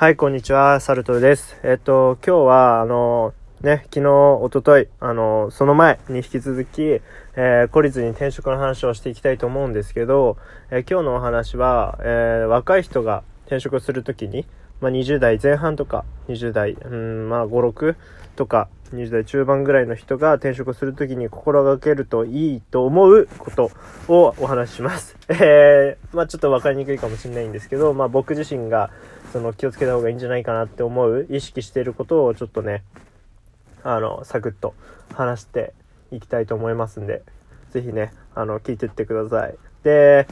はい、こんにちは、サルトルです。えっと、今日は、あの、ね、昨日、おととい、あの、その前に引き続き、えー、孤立に転職の話をしていきたいと思うんですけど、えー、今日のお話は、えー、若い人が転職するときに、まあ、20代前半とか、20代、うん、まあ、5、6とか、20代中盤ぐらいの人が転職するときに心がけるといいと思うことをお話しします。えー、まあちょっと分かりにくいかもしれないんですけど、まあ僕自身がその気をつけた方がいいんじゃないかなって思う、意識していることをちょっとね、あの、サクッと話していきたいと思いますんで、ぜひね、あの、聞いてってください。で、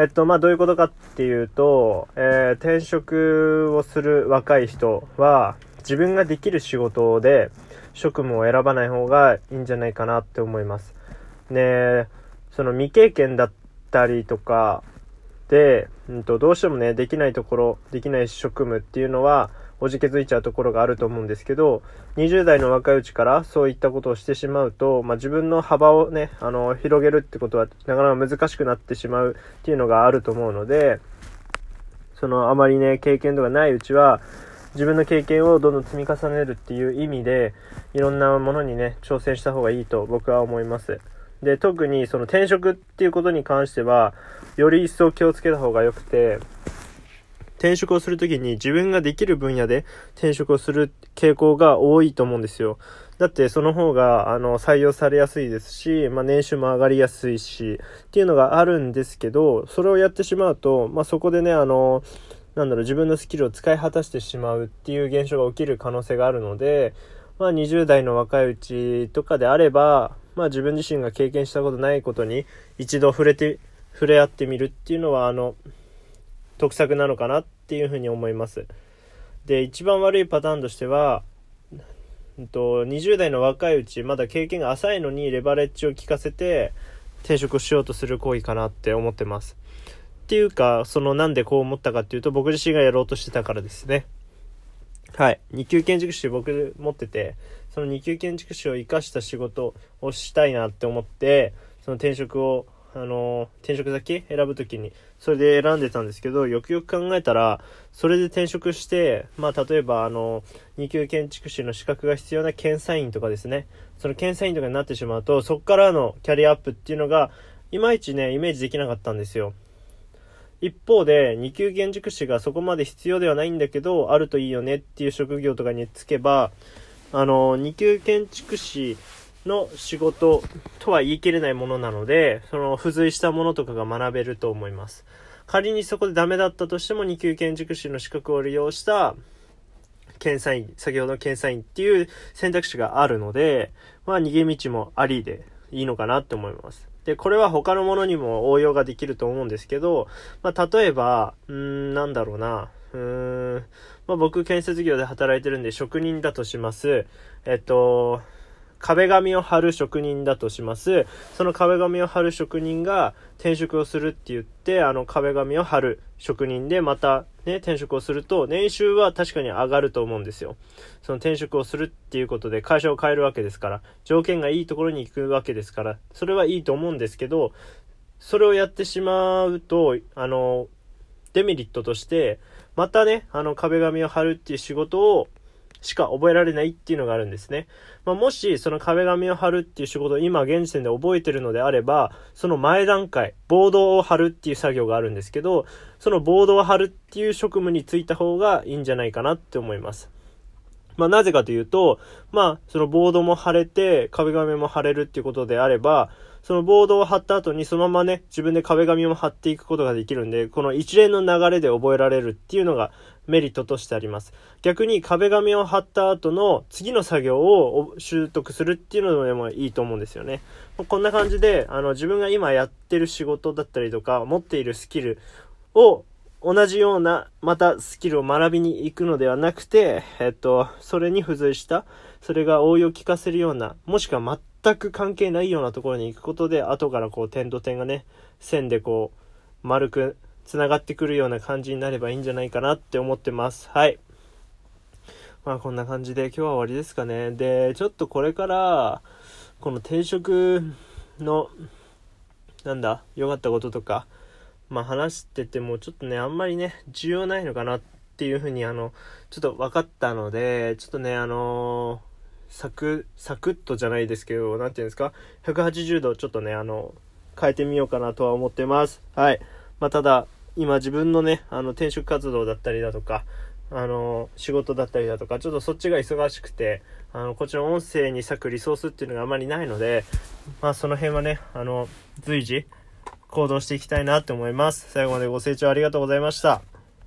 えっと、まあ、どういうことかっていうと、えー、転職をする若い人は、自分ができる仕事で職務を選ばない方がいいんじゃないかなって思います。で、その未経験だったりとかで、うんと、どうしてもね、できないところ、できない職務っていうのは、おじけづいちゃうところがあると思うんですけど、20代の若いうちからそういったことをしてしまうと、まあ、自分の幅をね、あの、広げるってことはなかなか難しくなってしまうっていうのがあると思うので、その、あまりね、経験度がないうちは、自分の経験をどんどん積み重ねるっていう意味で、いろんなものにね、挑戦した方がいいと僕は思います。で、特にその転職っていうことに関しては、より一層気をつけた方が良くて、転職をするときに自分ができる分野で転職をする傾向が多いと思うんですよ。だってその方が、あの、採用されやすいですし、まあ、年収も上がりやすいし、っていうのがあるんですけど、それをやってしまうと、まあ、そこでね、あの、なんだろう、自分のスキルを使い果たしてしまうっていう現象が起きる可能性があるので、まあ20代の若いうちとかであれば、まあ自分自身が経験したことないことに一度触れて、触れ合ってみるっていうのは、あの、得策なのかなっていうふうに思います。で、一番悪いパターンとしては、うんと、20代の若いうち、まだ経験が浅いのにレバレッジを効かせて転職しようとする行為かなって思ってます。っていうか、そのなんでこう思ったかっていうと、僕自身がやろうとしてたからですね。はい。2級建築士僕持ってて、その2級建築士を活かした仕事をしたいなって思って、その転職を、あの、転職先選ぶときに、それで選んでたんですけど、よくよく考えたら、それで転職して、まあ、例えば、あの、2級建築士の資格が必要な検査員とかですね、その検査員とかになってしまうと、そこからのキャリアアップっていうのが、いまいちね、イメージできなかったんですよ。一方で、2級建築士がそこまで必要ではないんだけど、あるといいよねっていう職業とかにつけば、あの、2級建築士の仕事とは言い切れないものなので、その付随したものとかが学べると思います。仮にそこでダメだったとしても2級建築士の資格を利用した検査員、先ほどの検査員っていう選択肢があるので、まあ逃げ道もありでいいのかなって思います。で、これは他のものにも応用ができると思うんですけど、まあ、例えば、うーん、なんだろうな。うーん、まあ、僕、建設業で働いてるんで職人だとします。えっと、壁紙を貼る職人だとします。その壁紙を貼る職人が転職をするって言って、あの壁紙を貼る職人でまたね、転職をすると、年収は確かに上がると思うんですよ。その転職をするっていうことで会社を変えるわけですから、条件がいいところに行くわけですから、それはいいと思うんですけど、それをやってしまうと、あの、デメリットとして、またね、あの壁紙を貼るっていう仕事をしか覚えられないっていうのがあるんですね。まあ、もし、その壁紙を貼るっていう仕事を今現時点で覚えてるのであれば、その前段階、ボードを貼るっていう作業があるんですけど、そのボードを貼るっていう職務に就いた方がいいんじゃないかなって思います。まあ、なぜかというと、まあ、そのボードも貼れて、壁紙も貼れるっていうことであれば、そのボードを貼った後にそのままね、自分で壁紙も貼っていくことができるんで、この一連の流れで覚えられるっていうのがメリットとしてあります。逆に壁紙を貼った後の次の作業を習得するっていうのでもいいと思うんですよね。こんな感じで、あの、自分が今やってる仕事だったりとか、持っているスキルを同じような、またスキルを学びに行くのではなくて、えっと、それに付随した、それが応用を効かせるような、もしくは全く関係ないようなところに行くことで、後からこう点と点がね、線でこう、丸く繋がってくるような感じになればいいんじゃないかなって思ってます。はい。まあこんな感じで今日は終わりですかね。で、ちょっとこれから、この転職の、なんだ、良かったこととか、まあ話しててもちょっとね、あんまりね、重要ないのかなっていうふうに、あの、ちょっと分かったので、ちょっとね、あのサク、サクッとじゃないですけど、なんていうんですか、180度ちょっとね、あの、変えてみようかなとは思ってます。はい。まあ、ただ、今自分のね、あの、転職活動だったりだとか、あの、仕事だったりだとか、ちょっとそっちが忙しくて、あの、こっちの音声に割くリソースっていうのがあまりないので、まあその辺はね、あの、随時行動していきたいなって思います。最後までご清聴ありがとうございました。